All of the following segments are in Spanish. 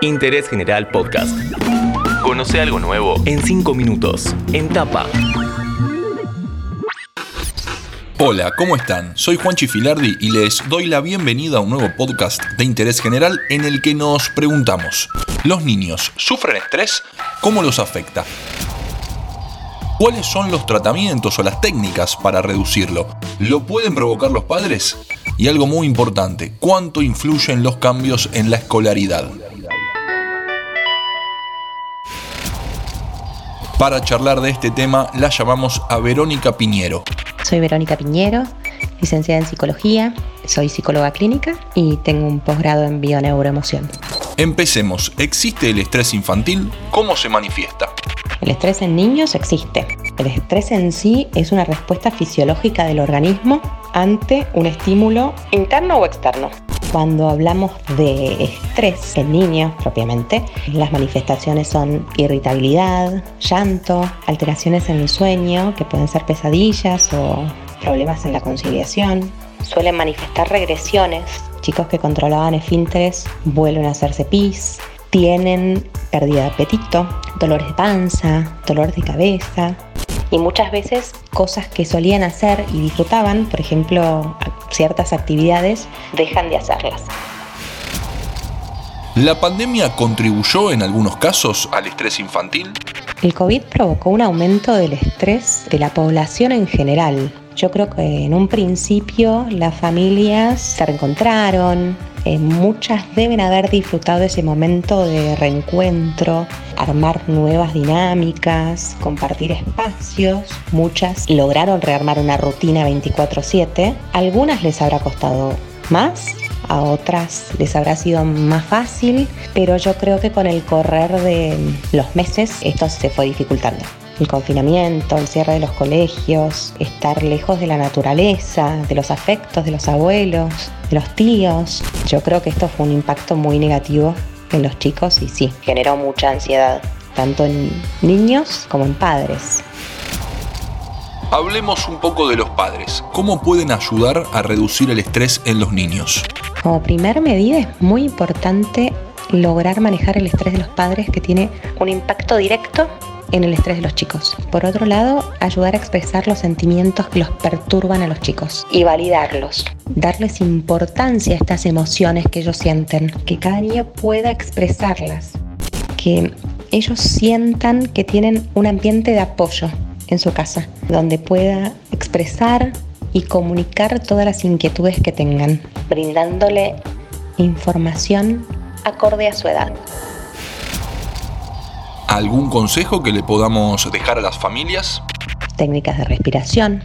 Interés General Podcast. Conoce algo nuevo en 5 minutos. En tapa. Hola, ¿cómo están? Soy Juanchi Filardi y les doy la bienvenida a un nuevo podcast de interés general en el que nos preguntamos, ¿los niños sufren estrés? ¿Cómo los afecta? ¿Cuáles son los tratamientos o las técnicas para reducirlo? ¿Lo pueden provocar los padres? Y algo muy importante, ¿cuánto influyen los cambios en la escolaridad? Para charlar de este tema la llamamos a Verónica Piñero. Soy Verónica Piñero, licenciada en psicología, soy psicóloga clínica y tengo un posgrado en bioneuroemoción. Empecemos. ¿Existe el estrés infantil? ¿Cómo se manifiesta? El estrés en niños existe. El estrés en sí es una respuesta fisiológica del organismo ante un estímulo interno o externo. Cuando hablamos de estrés en niños propiamente, las manifestaciones son irritabilidad, llanto, alteraciones en el sueño, que pueden ser pesadillas o problemas en la conciliación. Suelen manifestar regresiones. Chicos que controlaban esfínteres vuelven a hacerse pis, tienen pérdida de apetito, dolores de panza, dolores de cabeza, y muchas veces cosas que solían hacer y disfrutaban, por ejemplo, ciertas actividades, dejan de hacerlas. ¿La pandemia contribuyó en algunos casos al estrés infantil? El COVID provocó un aumento del estrés de la población en general. Yo creo que en un principio las familias se reencontraron, eh, muchas deben haber disfrutado ese momento de reencuentro, armar nuevas dinámicas, compartir espacios. Muchas lograron rearmar una rutina 24/7. Algunas les habrá costado más, a otras les habrá sido más fácil, pero yo creo que con el correr de los meses esto se fue dificultando el confinamiento, el cierre de los colegios, estar lejos de la naturaleza, de los afectos de los abuelos, de los tíos. Yo creo que esto fue un impacto muy negativo en los chicos y sí, generó mucha ansiedad, tanto en niños como en padres. Hablemos un poco de los padres. ¿Cómo pueden ayudar a reducir el estrés en los niños? Como primer medida es muy importante lograr manejar el estrés de los padres que tiene un impacto directo en el estrés de los chicos. Por otro lado, ayudar a expresar los sentimientos que los perturban a los chicos y validarlos. Darles importancia a estas emociones que ellos sienten, que cada niño pueda expresarlas, que ellos sientan que tienen un ambiente de apoyo en su casa, donde pueda expresar y comunicar todas las inquietudes que tengan, brindándole información acorde a su edad. ¿Algún consejo que le podamos dejar a las familias? Técnicas de respiración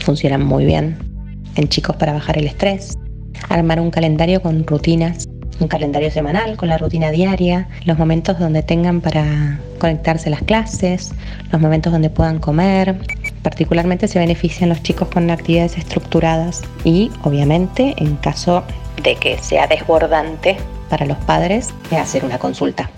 funcionan muy bien en chicos para bajar el estrés. Armar un calendario con rutinas, un calendario semanal con la rutina diaria, los momentos donde tengan para conectarse a las clases, los momentos donde puedan comer. Particularmente se benefician los chicos con actividades estructuradas y obviamente en caso de que sea desbordante para los padres, hacer una consulta.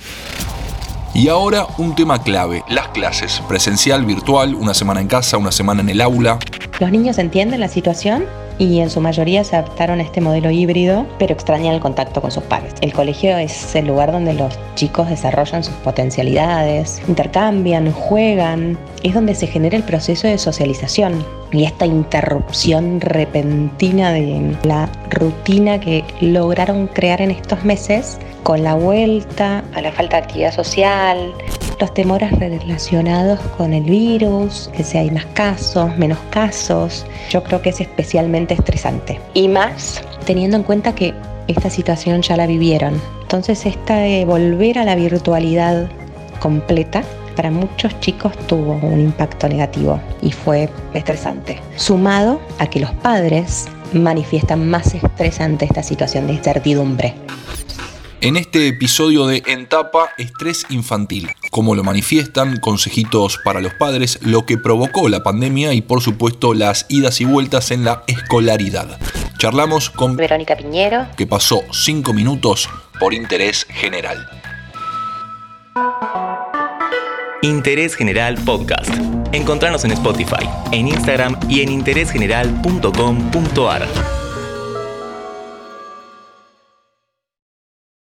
Y ahora un tema clave, las clases, presencial, virtual, una semana en casa, una semana en el aula. Los niños entienden la situación y en su mayoría se adaptaron a este modelo híbrido, pero extrañan el contacto con sus padres. El colegio es el lugar donde los chicos desarrollan sus potencialidades, intercambian, juegan, es donde se genera el proceso de socialización y esta interrupción repentina de la rutina que lograron crear en estos meses con la vuelta a la falta de actividad social, los temores relacionados con el virus, que si hay más casos, menos casos, yo creo que es especialmente estresante. Y más teniendo en cuenta que esta situación ya la vivieron. Entonces esta de volver a la virtualidad completa para muchos chicos tuvo un impacto negativo y fue estresante. Sumado a que los padres manifiestan más estrés ante esta situación de incertidumbre. En este episodio de Entapa, estrés infantil, cómo lo manifiestan, consejitos para los padres, lo que provocó la pandemia y por supuesto las idas y vueltas en la escolaridad. Charlamos con Verónica Piñero, que pasó cinco minutos por interés general. Interés General Podcast. Encontrarnos en Spotify, en Instagram y en interésgeneral.com.ar.